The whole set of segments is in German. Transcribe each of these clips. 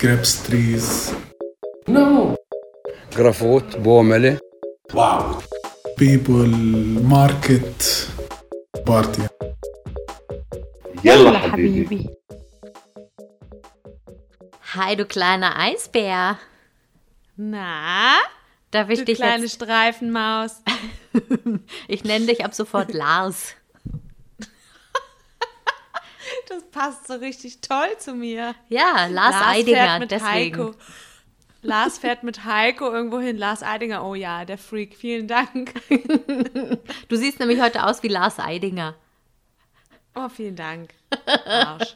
grapes trees. No. جرافوت بوملة Wow. People, market, party. يلا حبيبي. Hi, du kleiner Eisbär. Na, Darf ich du dich kleine jetzt... Streifenmaus. Ich nenne dich ab sofort Lars. Das passt so richtig toll zu mir. Ja, Lars, Eidinger, deswegen. Heiko. Lars fährt mit Heiko irgendwo hin. Lars Eidinger, oh ja, der Freak. Vielen Dank. Du siehst nämlich heute aus wie Lars Eidinger. Oh, vielen Dank. Arsch.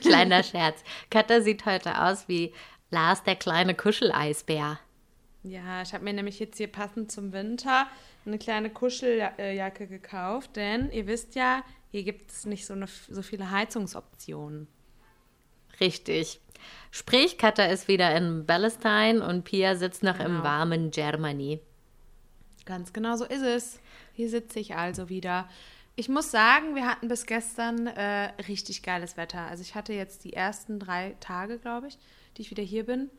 Kleiner Scherz. Katha sieht heute aus wie Lars, der kleine Kuscheleisbär. Ja, ich habe mir nämlich jetzt hier passend zum Winter eine kleine Kuscheljacke gekauft, denn ihr wisst ja, hier gibt es nicht so, eine, so viele Heizungsoptionen. Richtig. Sprich, Katha ist wieder in Palestine und Pia sitzt noch im Genau. warmen Germany. Ganz genau so ist es. Hier sitze ich also wieder. Ich muss sagen, wir hatten bis gestern äh, richtig geiles Wetter. Also ich hatte jetzt die ersten drei Tage, glaube ich, die ich wieder hier bin,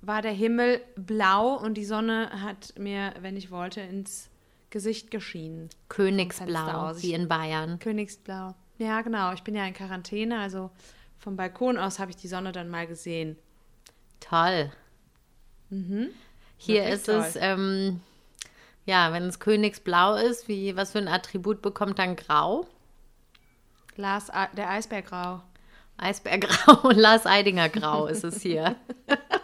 war der Himmel blau und die Sonne hat mir, wenn ich wollte, ins Gesicht geschienen. Königsblau, wie in Bayern. Königsblau. Ja, genau. Ich bin ja in Quarantäne, also vom Balkon aus habe ich die Sonne dann mal gesehen. Toll. Hier Mhm. Wirklich ist es, ähm, ja, wenn es Königsblau ist, wie, was für ein Attribut bekommt dann Grau? Lars, der Eisbärgrau. Eisbärgrau und Lars Eidinger Grau ist es hier.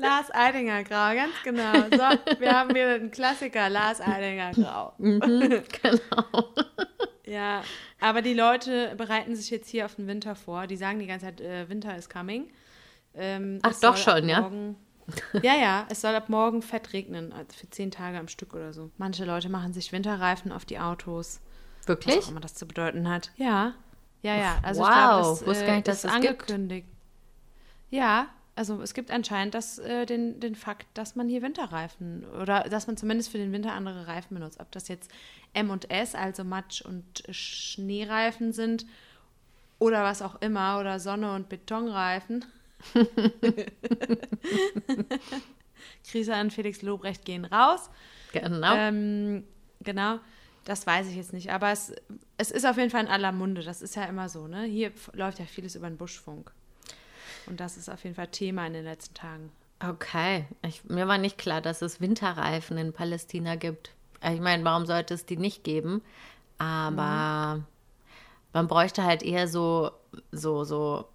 Lars Eidinger Grau, ganz genau. So, wir haben wieder einen Klassiker, Lars Eidinger Grau. genau. Ja, aber die Leute bereiten sich jetzt hier auf den Winter vor. Die sagen die ganze Zeit, äh, Winter is coming. Ähm, Ach, doch schon, ja? Morgen, ja, ja, es soll ab morgen fett regnen, also für zehn Tage am Stück oder so. Manche Leute machen sich Winterreifen auf die Autos. Was Wirklich? auch immer das zu bedeuten hat. Ja, ja, ja. Also Wow, ich glaube, das wusste gar nicht, dass ist das gibt. angekündigt. Ja, also es gibt anscheinend das, äh, den, den Fakt, dass man hier Winterreifen oder dass man zumindest für den Winter andere Reifen benutzt. Ob das jetzt M und S, also Matsch- und Schneereifen sind oder was auch immer oder Sonne- und Betonreifen. Grüße an Felix Lobrecht gehen raus. Genau. Ähm, genau, das weiß ich jetzt nicht. Aber es, es ist auf jeden Fall in aller Munde. Das ist ja immer so, ne? Hier läuft ja vieles über den Buschfunk. Und das ist auf jeden Fall Thema in den letzten Tagen. Okay. Ich, mir war nicht klar, dass es Winterreifen in Palästina gibt. Äh, Ich meine, warum sollte es die nicht geben? Aber man bräuchte halt eher so, so, so,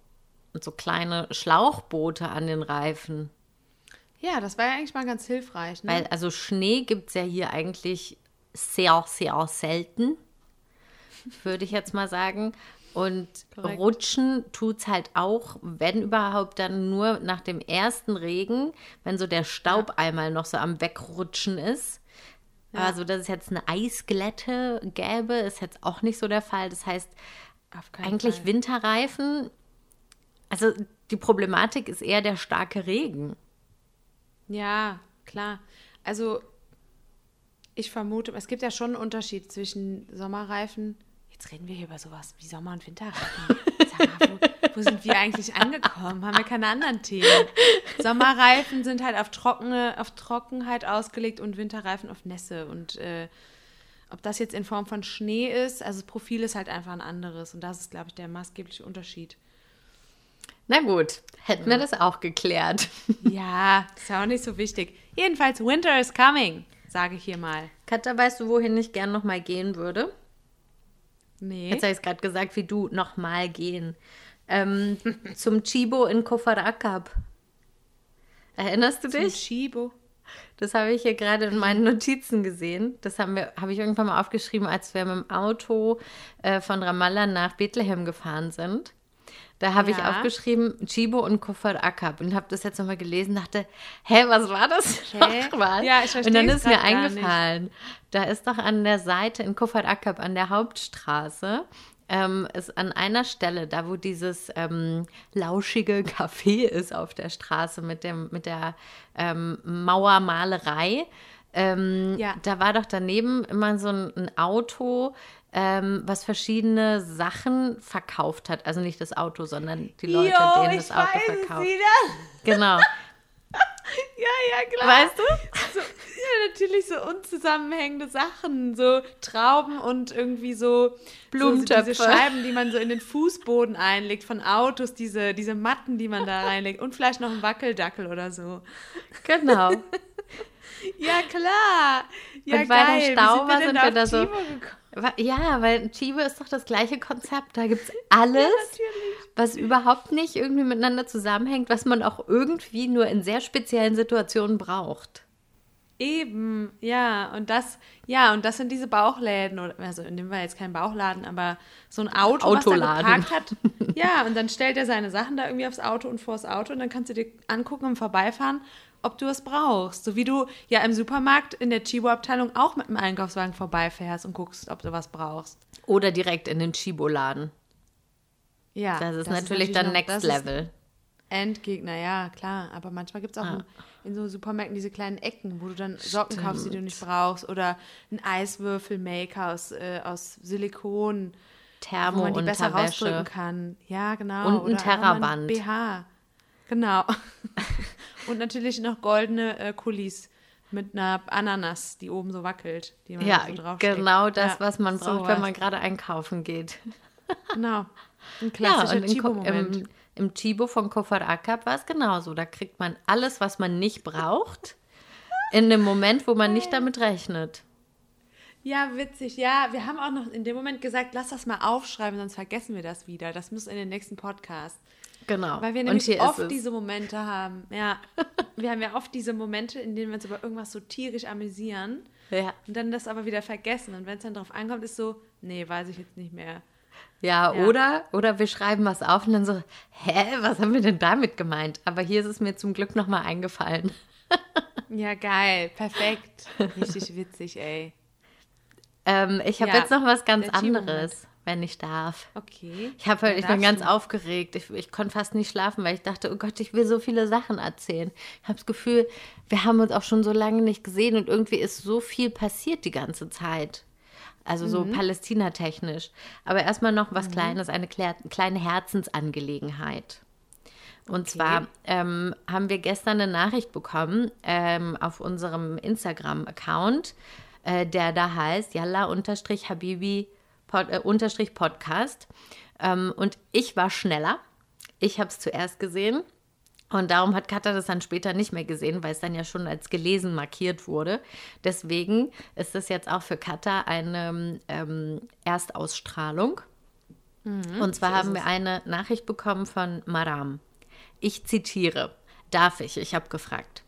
so kleine Schlauchboote an den Reifen. Ja, das war ja eigentlich mal ganz hilfreich, ne? Weil, also Schnee gibt es ja hier eigentlich sehr, sehr selten, würde ich jetzt mal sagen. Und Korrekt. rutschen tut es halt auch, wenn überhaupt, dann nur nach dem ersten Regen, wenn so der Staub einmal noch so am Wegrutschen ist. Also, dass es jetzt eine Eisglätte gäbe, ist jetzt auch nicht so der Fall. Das heißt, eigentlich Fall. Winterreifen, also die Problematik ist eher der starke Regen. Ja, klar. Also, ich vermute, es gibt ja schon einen Unterschied zwischen Sommerreifen. Jetzt reden wir hier über sowas wie Sommer- und Winterreifen. Sag mal, wo, wo sind wir eigentlich angekommen? Haben wir keine anderen Themen? Sommerreifen sind halt auf, trockene, auf Trockenheit ausgelegt und Winterreifen auf Nässe. Und äh, ob das jetzt in Form von Schnee ist, also das Profil ist halt einfach ein anderes. Und das ist, glaube ich, der maßgebliche Unterschied. Na gut, hätten wir das auch geklärt. Ja, ist ja auch nicht so wichtig. Jedenfalls, Winter is coming, sage ich hier mal. Katja, weißt du, wohin ich gern nochmal gehen würde? Nee. Jetzt habe ich es gerade gesagt, wie du nochmal gehen. Ähm, zum Chibo in Kofarakab. Erinnerst du Zum dich? Chibo. Das habe ich hier gerade in meinen Notizen gesehen. Das haben wir, habe ich irgendwann mal aufgeschrieben, als wir mit dem Auto äh, von Ramallah nach Bethlehem gefahren sind. Da habe ich Ja. aufgeschrieben Chibo und Kufar Akab und habe das jetzt nochmal gelesen, dachte, hä, was war das nochmal? Ja, ich verstehe Und dann ist mir gar nicht. eingefallen, da ist doch an der Seite in Kufar Akab, an der Hauptstraße, ähm, ist an einer Stelle, da wo dieses ähm, lauschige Café ist auf der Straße mit, dem, mit der ähm, Mauermalerei, ähm, Ja. da war doch daneben immer so ein, ein Auto, ähm, was verschiedene Sachen verkauft hat. Also nicht das Auto, sondern die Leute, Jo, denen das Auto verkauft. wieder. Genau. Ja, ja, klar. Weißt du? So, ja, natürlich so unzusammenhängende Sachen, so Trauben und irgendwie so Blumentöpfe. So, diese Scheiben, die man so in den Fußboden einlegt von Autos, diese, diese Matten, die man da reinlegt und vielleicht noch ein Wackeldackel oder so. Genau. Ja, klar. Ja, Und weil da geil. Stau Wie sind war, sind da wir da so- Ja, weil Chibo ist doch das gleiche Konzept. Da gibt es alles, Natürlich. was überhaupt nicht irgendwie miteinander zusammenhängt, was man auch irgendwie nur in sehr speziellen Situationen braucht. Eben, ja, und das, ja, und das sind diese Bauchläden, oder, also nehmen wir jetzt keinen Bauchladen, aber so ein Auto, was Autoladen. da geparkt hat. Ja, und dann stellt er seine Sachen da irgendwie aufs Auto und vors Auto und dann kannst du dir angucken im Vorbeifahren, ob du es brauchst. So wie du ja im Supermarkt in der Chibo-Abteilung auch mit dem Einkaufswagen vorbeifährst und guckst, ob du was brauchst. Oder direkt in den Chibo-Laden. Ja, Das ist natürlich dann noch- Next das ist Level. Endgegner, ja, klar. Aber manchmal gibt es auch Ah. in, in so Supermärkten diese kleinen Ecken, wo du dann Socken kaufst, die du nicht brauchst. Oder einen Eiswürfelmaker aus, äh, aus Silikon, wo man die besser rausdrücken kann. Ja, genau. Und ein Terraband. BH. Genau. Und natürlich noch goldene äh, Kulis mit einer Ananas, die oben so wackelt. Die man Ja, so draufsteckt. genau das, Ja, was man braucht, sowas. wenn man gerade einkaufen geht. Genau. Ein Ja, klassischer Ko- Chibo-Moment. im, im Chibo von Kofar Akab war es genauso. Da kriegt man alles, was man nicht braucht, in dem Moment, wo man nicht damit rechnet. Ja, witzig. Ja, wir haben auch noch in dem Moment gesagt, lass das mal aufschreiben, sonst vergessen wir das wieder. Das muss in den nächsten Podcast. Genau. Weil wir nämlich oft diese Momente haben. Ja, wir haben ja oft diese Momente, in denen wir uns über irgendwas so tierisch amüsieren Ja. und dann das aber wieder vergessen. Und wenn es dann drauf ankommt, ist so, nee, weiß ich jetzt nicht mehr. Ja, Ja. Oder, oder wir schreiben was auf und dann so, hä, was haben wir denn damit gemeint? Aber hier ist es mir zum Glück nochmal eingefallen. Ja, geil. Perfekt. Richtig witzig, ey. Ähm, ich habe Ja, jetzt noch was ganz anderes, wenn ich darf. Okay. Ich, hab, halt- ich bin ganz du. aufgeregt. Ich, ich konnte fast nicht schlafen, weil ich dachte, oh Gott, ich will so viele Sachen erzählen. Ich habe das Gefühl, wir haben uns auch schon so lange nicht gesehen und irgendwie ist so viel passiert die ganze Zeit. Also so Mhm. Palästina-technisch. Aber erstmal noch was Kleines, eine kleine Herzensangelegenheit. Und zwar ähm, haben wir gestern eine Nachricht bekommen ähm, auf unserem Instagram-Account, äh, der da heißt Yalla-Habibi Pod, äh, unterstrich Podcast. Ähm, und ich war schneller. Ich habe es zuerst gesehen. Und darum hat Katha das dann später nicht mehr gesehen, weil es dann ja schon als gelesen markiert wurde. Deswegen ist das jetzt auch für Katha eine ähm, Erstausstrahlung. Und zwar haben wir eine Nachricht bekommen von Maram. Ich zitiere. Darf ich? Ich habe gefragt.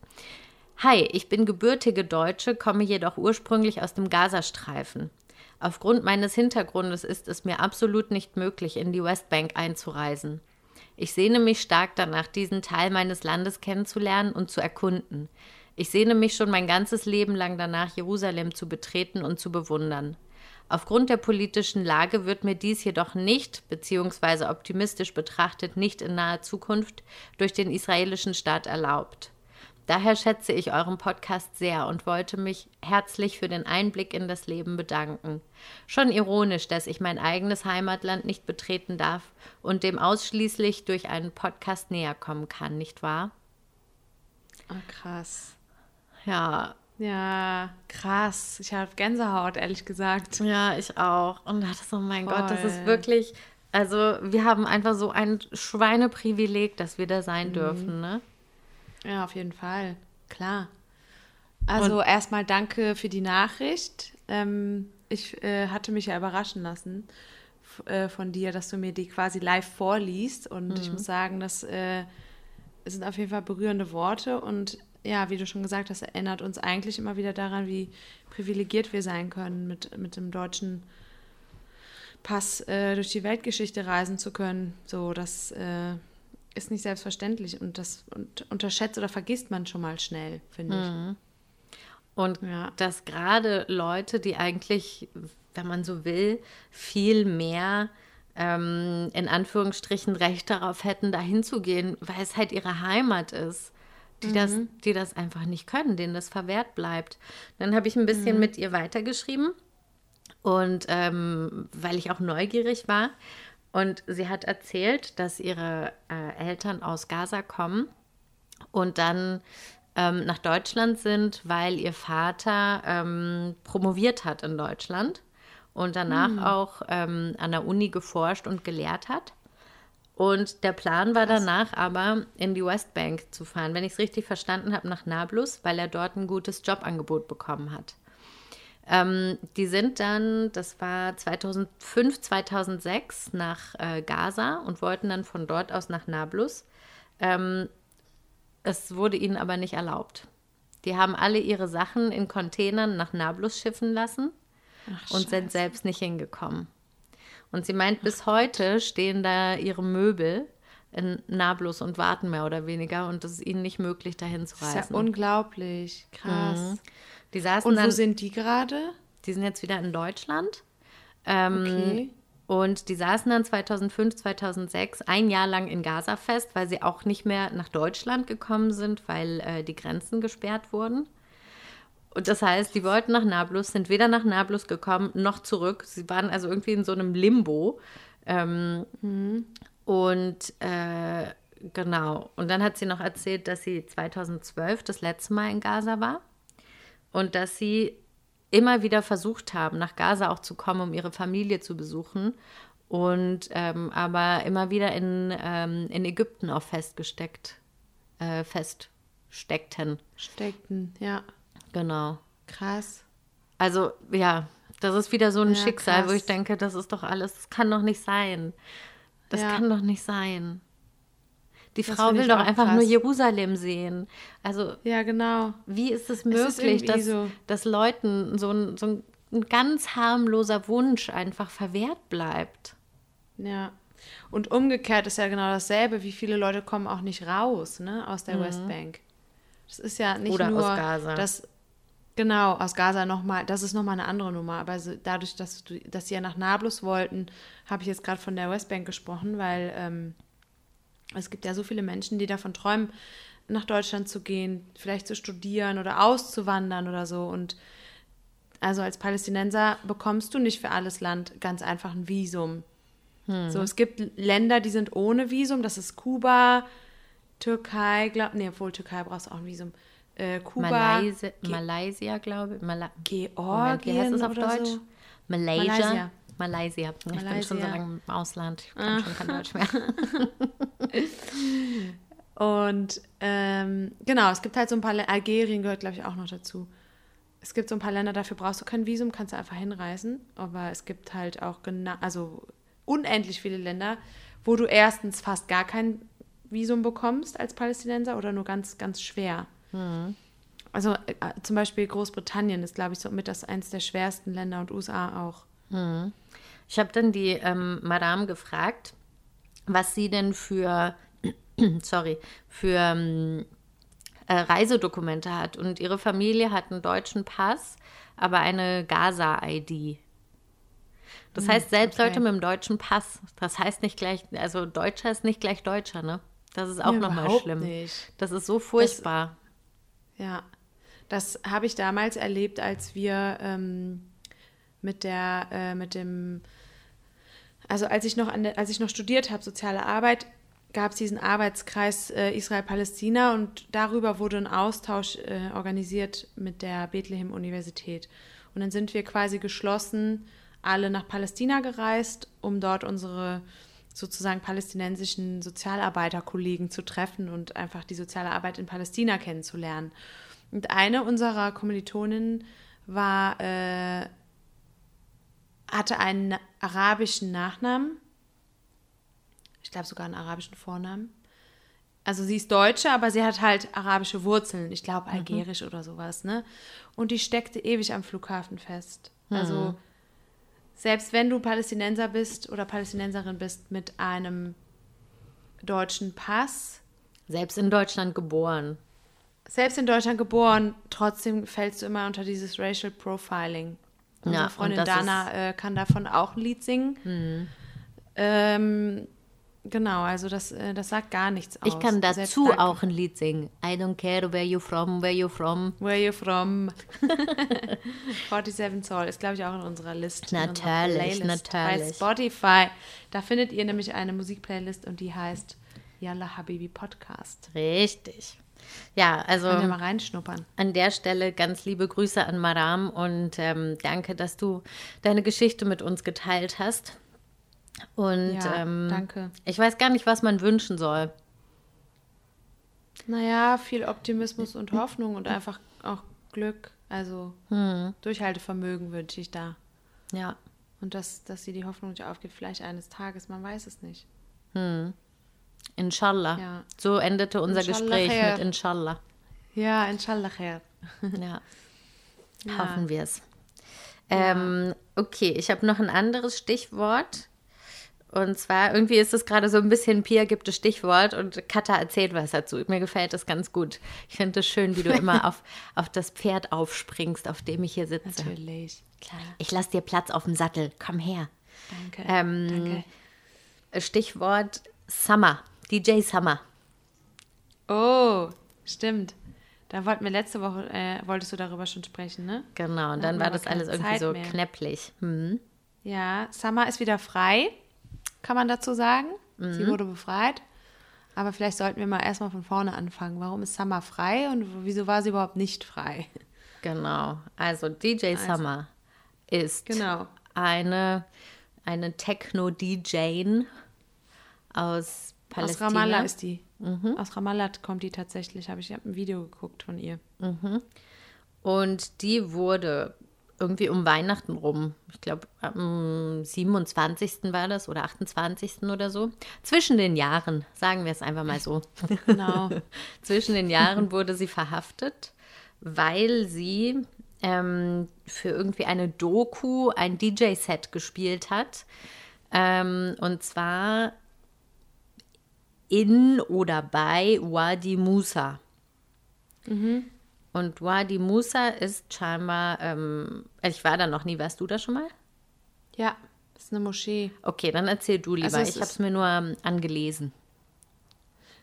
Hi, ich bin gebürtige Deutsche, komme jedoch ursprünglich aus dem Gazastreifen. Aufgrund meines Hintergrundes ist es mir absolut nicht möglich, in die Westbank einzureisen. Ich sehne mich stark danach, diesen Teil meines Landes kennenzulernen und zu erkunden. Ich sehne mich schon mein ganzes Leben lang danach, Jerusalem zu betreten und zu bewundern. Aufgrund der politischen Lage wird mir dies jedoch nicht, beziehungsweise optimistisch betrachtet, nicht in naher Zukunft durch den israelischen Staat erlaubt. Daher schätze ich euren Podcast sehr und wollte mich herzlich für den Einblick in das Leben bedanken. Schon ironisch, dass ich mein eigenes Heimatland nicht betreten darf und dem ausschließlich durch einen Podcast näher kommen kann, nicht wahr? Oh, krass. Ja, Ja, krass. Ich habe Gänsehaut, ehrlich gesagt. ja, ich auch. Und dachte so, mein Gott, das ist Voll. wirklich, also wir haben einfach so ein Schweineprivileg, dass wir da sein dürfen, ne? Ja, auf jeden Fall. Klar. Also erstmal danke für die Nachricht. Ähm, ich äh, hatte mich ja überraschen lassen äh, von dir, dass du mir die quasi live vorliest. Und ich muss sagen, das äh, sind auf jeden Fall berührende Worte. Und ja, wie du schon gesagt hast, erinnert uns eigentlich immer wieder daran, wie privilegiert wir sein können, mit, mit dem deutschen Pass äh, durch die Weltgeschichte reisen zu können. So, das äh, ist nicht selbstverständlich und das und unterschätzt oder vergisst man schon mal schnell, finde Und Ja. dass gerade Leute, die eigentlich, wenn man so will, viel mehr ähm, in Anführungsstrichen Recht darauf hätten, dahin zu gehen, weil es halt ihre Heimat ist, die, das, die das einfach nicht können, denen das verwehrt bleibt. Dann habe ich ein bisschen mit ihr weitergeschrieben und ähm, weil ich auch neugierig war. Und sie hat erzählt, dass ihre äh, Eltern aus Gaza kommen und dann ähm, nach Deutschland sind, weil ihr Vater ähm, promoviert hat in Deutschland und danach auch ähm, an der Uni geforscht und gelehrt hat. Und der Plan war danach aber, in die Westbank zu fahren, wenn ich es richtig verstanden habe, nach Nablus, weil er dort ein gutes Jobangebot bekommen hat. Ähm, die sind dann, das war 2005, 2006, nach äh, Gaza und wollten dann von dort aus nach Nablus. Ähm, es wurde ihnen aber nicht erlaubt. Die haben alle ihre Sachen in Containern nach Nablus schiffen lassen und sind selbst nicht hingekommen. Und sie meint, bis heute stehen da ihre Möbel in Nablus und warten mehr oder weniger und es ist ihnen nicht möglich, dahin zu Das ist ja reisen. unglaublich. Krass. Die saßen Und dann, wo sind die gerade? die sind jetzt wieder in Deutschland. Ähm, Okay. Und die saßen dann 2005, 2006 ein Jahr lang in Gaza fest, weil sie auch nicht mehr nach Deutschland gekommen sind, weil äh, die Grenzen gesperrt wurden. Und das heißt, die wollten nach Nablus, sind weder nach Nablus gekommen noch zurück. Sie waren also irgendwie in so einem Limbo. Ähm, Und äh, genau. Und dann hat sie noch erzählt, dass sie 2012 das letzte Mal in Gaza war und dass sie immer wieder versucht haben, nach Gaza auch zu kommen, um ihre Familie zu besuchen. Und ähm, aber immer wieder in, ähm, in Ägypten auch festgesteckt, äh, feststeckten. Steckten, ja. Genau. Krass. Also, ja, das ist wieder so ein Ja, Schicksal, wo krass. ich denke, das ist doch alles, das kann doch nicht sein. Das Ja. kann doch nicht sein. Die Das Frau will doch einfach krass. nur Jerusalem sehen. Also, Ja, genau. wie ist es ist möglich, irgendwie dass, so. dass Leuten so ein, so ein, ein ganz harmloser Wunsch einfach verwehrt bleibt? Ja. Und umgekehrt ist ja genau dasselbe. Wie viele Leute kommen auch nicht raus, ne, aus der Westbank. Das ist ja nicht Mhm. Oder aus nur Gaza. Das, genau, aus Gaza nochmal. Das ist nochmal eine andere Nummer. Aber so, dadurch, dass, du, dass sie ja nach Nablus wollten, habe ich jetzt gerade von der Westbank gesprochen, weil ähm, es gibt ja so viele Menschen, die davon träumen, nach Deutschland zu gehen, vielleicht zu studieren oder auszuwandern oder so. Und also als Palästinenser bekommst du nicht für alles Land ganz einfach ein Visum. So, es gibt Länder, die sind ohne Visum. Das ist Kuba, Türkei, glaub, nee, obwohl Türkei brauchst du auch ein Visum. Äh, Kuba, Malaysia, Ge- Malaysia glaube ich. Mala Georgien Moment, wie heißt es auf oder Deutsch? so. Malaysia. Malaysia. Malaysia. Ich bin schon so lange im Ausland. Ich kann schon kein Deutsch mehr. Und ähm, genau, es gibt halt so ein paar Länder, Algerien gehört, glaube ich, auch noch dazu. Es gibt so ein paar Länder, dafür brauchst du kein Visum, kannst du einfach hinreisen. Aber es gibt halt auch genau, also unendlich viele Länder, wo du erstens fast gar kein Visum bekommst als Palästinenser oder nur ganz, ganz schwer. Also äh, zum Beispiel Großbritannien ist, glaube ich, so mit das eins der schwersten Länder und USA auch. Ich habe dann die ähm, Madame gefragt, was sie denn für, sorry, für ähm, äh, Reisedokumente hat. Und ihre Familie hat einen deutschen Pass, aber eine Gaza-ID. Das heißt, selbst Hm, okay. Leute mit dem deutschen Pass, das heißt nicht gleich, also Deutscher ist nicht gleich Deutscher, ne? Das ist auch Ja, nochmal schlimm. nicht. Das ist so furchtbar. Ja, das habe ich damals erlebt, als wir ähm, mit der, äh, mit dem, also als ich noch an der, als ich noch studiert habe, soziale Arbeit, gab es diesen Arbeitskreis äh, Israel-Palästina und darüber wurde ein Austausch äh, organisiert mit der Bethlehem-Universität. Und dann sind wir quasi geschlossen alle nach Palästina gereist, um dort unsere sozusagen palästinensischen Sozialarbeiterkollegen zu treffen und einfach die soziale Arbeit in Palästina kennenzulernen. Und eine unserer Kommilitoninnen war, äh, hatte einen arabischen Nachnamen. Ich glaube sogar einen arabischen Vornamen. Also sie ist Deutsche, aber sie hat halt arabische Wurzeln. Ich glaube algerisch oder sowas, ne? Und die steckte ewig am Flughafen fest. Also selbst wenn du Palästinenser bist oder Palästinenserin bist mit einem deutschen Pass, Selbst in Deutschland geboren. selbst in Deutschland geboren, trotzdem fällst du immer unter dieses Racial Profiling. Unsere Ja, und Freundin Dana äh, kann davon auch ein Lied singen. Ähm, Genau, also das, äh, das sagt gar nichts aus. Ich kann Selbst dazu da- auch ein Lied singen. I don't care where you from, where you from. Where you from? 47 Zoll ist, glaube ich, auch in unserer Liste. Natürlich, Playlist Bei natürlich. Spotify. Da findet ihr nämlich eine Musikplaylist und die heißt Yalla Habibi Podcast. Richtig. Ja, also Könnt ihr mal reinschnuppern. an der Stelle ganz liebe Grüße an Maram und ähm, danke, dass du deine Geschichte mit uns geteilt hast. Und Ja, ähm, danke. ich weiß gar nicht, was man wünschen soll. Naja, viel Optimismus und Hoffnung und einfach auch Glück. Also Hm. Durchhaltevermögen wünsche ich da. Ja. Und dass, dass sie die Hoffnung nicht aufgibt, vielleicht eines Tages, man weiß es nicht. Inshallah. Ja. So endete unser Inshallah Gespräch khair. mit Inshallah. Ja, inshallah khair. Ja. Ja. Hoffen wir es. Ähm, okay, ich habe noch ein anderes Stichwort. Und zwar, irgendwie ist es gerade so ein bisschen, Pia gibt das Stichwort und Katha erzählt was dazu. Mir gefällt das ganz gut. Ich finde es schön, wie du immer auf, auf das Pferd aufspringst, auf dem ich hier sitze. Natürlich. Klar. Ich lasse dir Platz auf dem Sattel. Komm her. Danke. Ähm, Danke. Stichwort Summer. DJ Summer. Oh, stimmt. Da wollten wir letzte Woche, äh, wolltest du darüber schon sprechen, ne? Genau, und Da dann hatten war das alles irgendwie Zeit so mehr. knäpplich. Hm. Ja, Summer ist wieder frei, kann man dazu sagen. Mhm. Sie wurde befreit. Aber vielleicht sollten wir mal erstmal von vorne anfangen. Warum ist Summer frei und wieso war sie überhaupt nicht frei? Genau. Also DJ Summer ist Genau. eine, eine Techno-DJ aus Palästina. Aus Ramallah ist die. Mhm. Aus Ramallah kommt die tatsächlich. Habe ich hab ein Video geguckt von ihr. Und die wurde irgendwie um Weihnachten rum, ich glaube am 27. war das oder 28. oder so. Zwischen den Jahren, sagen wir es einfach mal so. Genau. Zwischen den Jahren wurde sie verhaftet, weil sie ähm, für irgendwie eine Doku ein DJ-Set gespielt hat. Ähm, und zwar in oder bei Wadi Musa. Und Wadi Musa ist scheinbar, ähm, ich war da noch nie, warst du da schon mal? ja, ist eine Moschee. Okay, dann erzähl du lieber. Also ich habe es mir nur ähm, angelesen.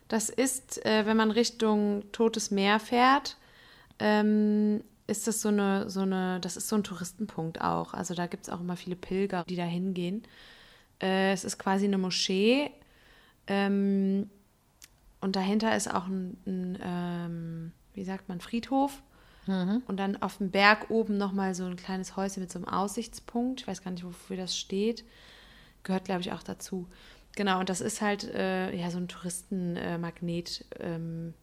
Das ist, äh, wenn man Richtung Totes Meer fährt, ähm, ist das so eine, so eine, das ist so ein Touristenpunkt auch. Also da gibt es auch immer viele Pilger, die da hingehen. Äh, es ist quasi eine Moschee. Ähm, und dahinter ist auch ein, ein ähm, wie sagt man, Friedhof. Und dann auf dem Berg oben nochmal so ein kleines Häuschen mit so einem Aussichtspunkt. Ich weiß gar nicht, wofür das steht. Gehört, glaube ich, auch dazu. Genau, und das ist halt äh, ja so ein Touristenmagnet. ähm,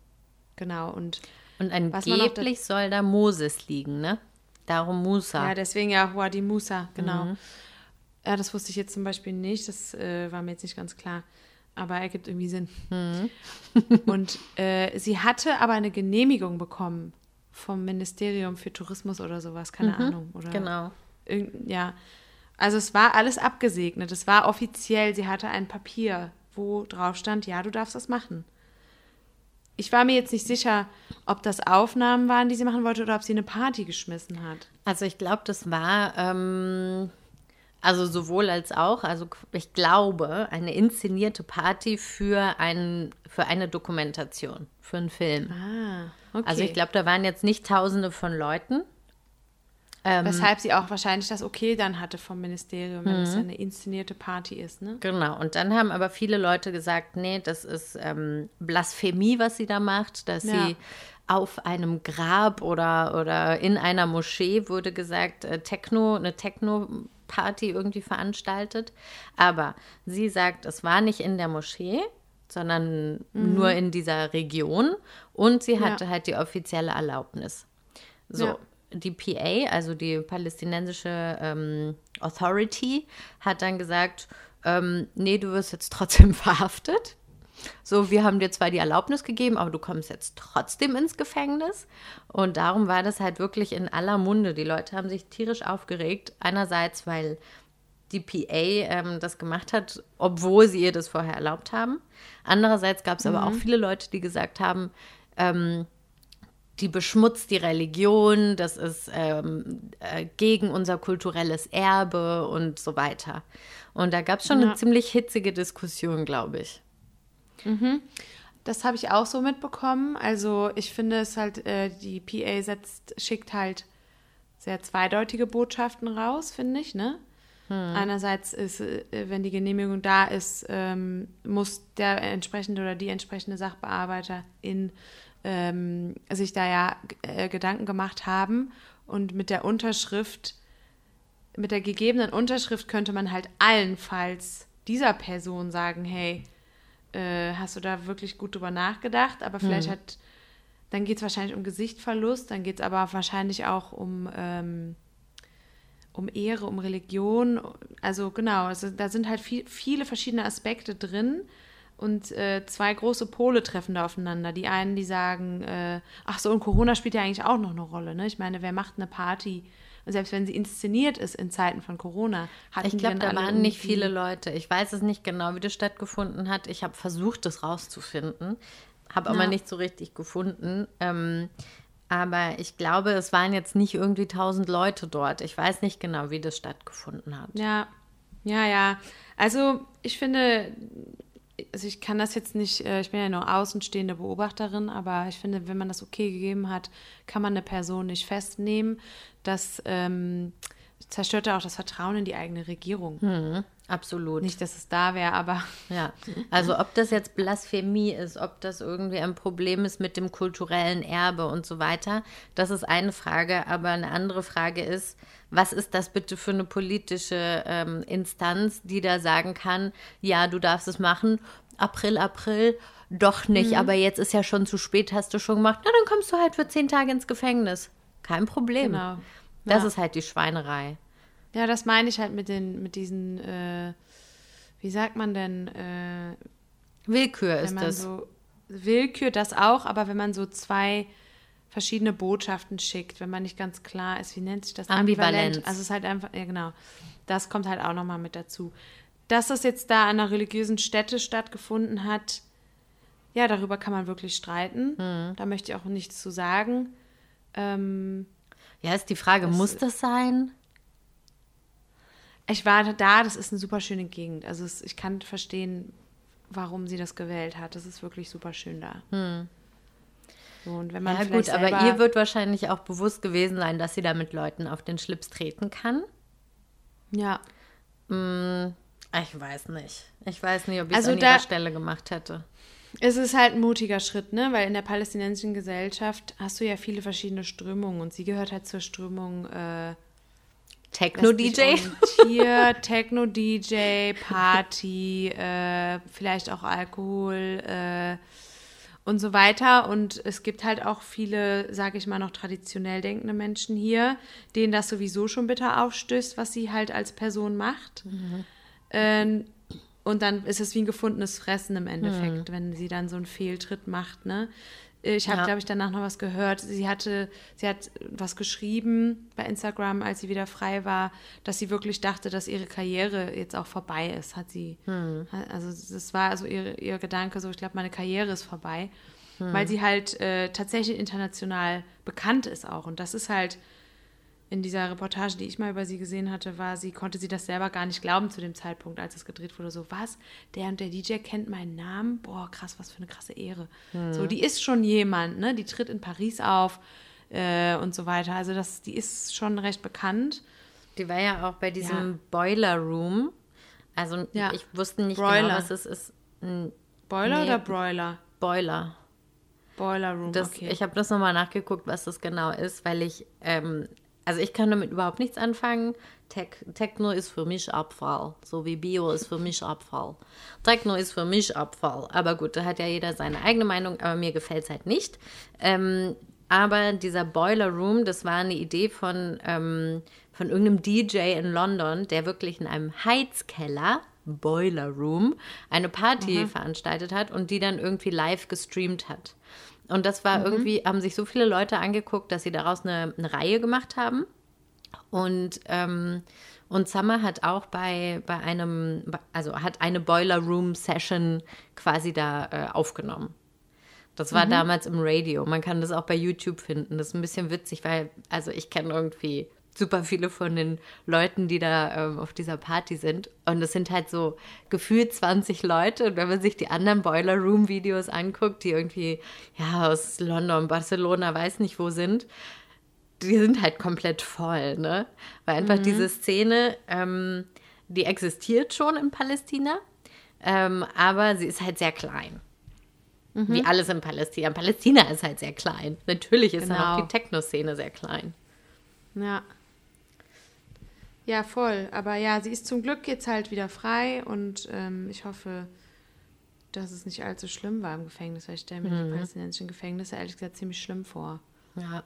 genau, und Und angeblich soll da Moses liegen, ne? Darum Musa. ja, deswegen ja Wadi Musa, genau. Ja, das wusste ich jetzt zum Beispiel nicht. Das äh, war mir jetzt nicht ganz klar. Aber ergibt irgendwie Sinn. Und äh, sie hatte aber eine Genehmigung bekommen vom Ministerium für Tourismus oder sowas, keine Ahnung. Oder genau. ja. Also es war alles abgesegnet. Es war offiziell. Sie hatte ein Papier, wo drauf stand, ja, du darfst das machen. Ich war mir jetzt nicht sicher, ob das Aufnahmen waren, die sie machen wollte, oder ob sie eine Party geschmissen hat. Also ich glaube, das war ähm, also sowohl als auch, also ich glaube, eine inszenierte Party für, ein, für eine Dokumentation, für einen Film. Ah, okay. Also ich glaube, da waren jetzt nicht tausende von Leuten. Ähm, Weshalb sie auch wahrscheinlich das Okay dann hatte vom Ministerium, wenn Mhm. es ja eine inszenierte Party ist, ne? Genau, und dann haben aber viele Leute gesagt, nee, das ist ähm, Blasphemie, was sie da macht, dass Ja. sie auf einem Grab oder, oder in einer Moschee, wurde gesagt, äh, Techno, eine Techno-Party irgendwie veranstaltet. Aber sie sagt, es war nicht in der Moschee, sondern nur in dieser Region und sie hatte halt die offizielle Erlaubnis. So, Ja. die PA, also die palästinensische ähm, Authority, hat dann gesagt, ähm, nee, du wirst jetzt trotzdem verhaftet. So, wir haben dir zwar die Erlaubnis gegeben, aber du kommst jetzt trotzdem ins Gefängnis. Und darum war das halt wirklich in aller Munde. Die Leute haben sich tierisch aufgeregt. Einerseits, weil die PA ähm, das gemacht hat, obwohl sie ihr das vorher erlaubt haben. Andererseits gab es aber auch viele Leute, die gesagt haben, ähm, die beschmutzt die Religion, das ist ähm, äh, gegen unser kulturelles Erbe und so weiter. Und da gab es schon Ja. eine ziemlich hitzige Diskussion, glaube ich. Das habe ich auch so mitbekommen. Also ich finde es halt, äh, die PA setzt, schickt halt sehr zweideutige Botschaften raus, finde ich, ne? Einerseits ist, äh, wenn die Genehmigung da ist, ähm, muss der entsprechende oder die entsprechende Sachbearbeiterin ähm, sich da ja äh, Gedanken gemacht haben und mit der Unterschrift, mit der gegebenen Unterschrift könnte man halt allenfalls dieser Person sagen, hey, äh, hast du da wirklich gut drüber nachgedacht? Aber vielleicht hat, dann geht es wahrscheinlich um Gesichtverlust, dann geht es aber wahrscheinlich auch um, ähm, um Ehre, um Religion. Also genau, also da sind halt viel, viele verschiedene Aspekte drin. Und äh, zwei große Pole treffen da aufeinander. Die einen, die sagen, äh, ach so, und Corona spielt ja eigentlich auch noch eine Rolle. Ne? Ich meine, wer macht eine Party? Und selbst wenn sie inszeniert ist in Zeiten von Corona, hatten Ich glaube, da waren nicht viele Leute. Ich weiß es nicht genau, wie das stattgefunden hat. Ich habe versucht, das rauszufinden, habe aber nicht so richtig gefunden. Ähm, aber ich glaube, es waren jetzt nicht irgendwie tausend Leute dort. Ich weiß nicht genau, wie das stattgefunden hat. Ja, ja, ja. Also ich finde, also ich kann das jetzt nicht, äh, ich bin ja nur außenstehende Beobachterin, aber ich finde, wenn man das okay gegeben hat, kann man eine Person nicht festnehmen. Das ähm, zerstört ja auch das Vertrauen in die eigene Regierung. Absolut. Nicht, dass es da wäre, aber Ja, also ob das jetzt Blasphemie ist, ob das irgendwie ein Problem ist mit dem kulturellen Erbe und so weiter, das ist eine Frage. Aber eine andere Frage ist, was ist das bitte für eine politische ähm, Instanz, die da sagen kann, ja, du darfst es machen, April, April, doch nicht, aber jetzt ist ja schon zu spät, hast du schon gemacht, na dann kommst du halt für zehn Tage ins Gefängnis. Kein Problem. Genau. Das Ja. ist halt die Schweinerei. ja, das meine ich halt mit den, mit diesen, äh, wie sagt man denn, äh, Willkür ist das. so Willkür, das auch, aber wenn man so zwei verschiedene Botschaften schickt, wenn man nicht ganz klar ist, wie nennt sich das? Ambivalenz. Also es ist halt einfach, ja genau, das kommt halt auch nochmal mit dazu. Dass das jetzt da an einer religiösen Stätte stattgefunden hat, ja, darüber kann man wirklich streiten. Hm. Da möchte ich auch nichts zu sagen. Ähm, ja, ist die Frage, Das- muss das sein? ich war da, das ist eine super schöne Gegend. Also es, ich kann verstehen, warum sie das gewählt hat. Das ist wirklich super schön da. So, und wenn man Hm. Ja gut, aber ihr wird wahrscheinlich auch bewusst gewesen sein, dass sie da mit Leuten auf den Schlips treten kann. ja, Ich weiß nicht. Ich weiß nicht, ob ich es Also an da- ihrer Stelle gemacht hätte. Es ist halt ein mutiger Schritt, ne? Weil in der palästinensischen Gesellschaft hast du ja viele verschiedene Strömungen und sie gehört halt zur Strömung äh, Techno-DJ? Hier, Techno-DJ, Party, äh, vielleicht auch Alkohol äh, und so weiter. Und es gibt halt auch viele, sage ich mal, noch traditionell denkende Menschen hier, denen das sowieso schon bitter aufstößt, was sie halt als Person macht. Ähm, und dann ist es wie ein gefundenes Fressen im Endeffekt, wenn sie dann so einen Fehltritt macht, ne? Ich habe, Ja. glaube ich, danach noch was gehört. Sie hatte, sie hat was geschrieben bei Instagram, als sie wieder frei war, dass sie wirklich dachte, dass ihre Karriere jetzt auch vorbei ist. Hat sie, also das war also ihr, ihr Gedanke so, ich glaube, meine Karriere ist vorbei, weil sie halt äh, tatsächlich international bekannt ist auch. Und das ist halt in dieser Reportage, die ich mal über sie gesehen hatte, war, sie konnte sie das selber gar nicht glauben zu dem Zeitpunkt, als es gedreht wurde. So, was? Der und der DJ kennt meinen Namen? Boah, krass, was für eine krasse Ehre. So, die ist schon jemand, ne? Die tritt in Paris auf äh, und so weiter. Also das, die ist schon recht bekannt. Die war ja auch bei diesem Ja. Boiler Room. Also Ja. ich wusste nicht Broiler. genau, was es ist. Ein Boiler Nee. oder Broiler? Boiler. Boiler Room, Das, okay. Ich habe das nochmal nachgeguckt, was das genau ist, weil ich, ähm, also ich kann damit überhaupt nichts anfangen. Tech, Techno ist für mich Abfall, so wie Bio ist für mich Abfall. Techno ist für mich Abfall. Aber gut, da hat ja jeder seine eigene Meinung, aber mir gefällt es halt nicht. Ähm, aber dieser Boiler Room, das war eine Idee von, ähm, von irgendeinem DJ in London, der wirklich in einem Heizkeller, Boiler Room, eine Party veranstaltet hat und die dann irgendwie live gestreamt hat. Und das war irgendwie, haben sich so viele Leute angeguckt, dass sie daraus eine, eine Reihe gemacht haben. Und, ähm, und Summer hat auch bei, bei einem, also hat eine Boiler Room Session quasi da äh, aufgenommen. Das war damals im Radio. Man kann das auch bei YouTube finden. Das ist ein bisschen witzig, weil, also ich kenne irgendwie super viele von den Leuten, die da ähm, auf dieser Party sind. Und es sind halt so gefühlt 20 Leute. Und wenn man sich die anderen Boiler Room Videos anguckt, die irgendwie, ja, aus London, Barcelona, weiß nicht wo sind, die sind halt komplett voll, ne? Weil einfach diese Szene, ähm, die existiert schon in Palästina, ähm, aber sie ist halt sehr klein. Wie alles in Palästina. Palästina ist halt sehr klein. Natürlich ist dann auch Genau. die Techno-Szene sehr klein. Ja. Ja, voll. Aber ja, sie ist zum Glück jetzt halt wieder frei und ähm, ich hoffe, dass es nicht allzu schlimm war im Gefängnis, weil ich stelle mir Mhm. die palästinensischen Gefängnisse ehrlich gesagt ziemlich schlimm vor. Ja.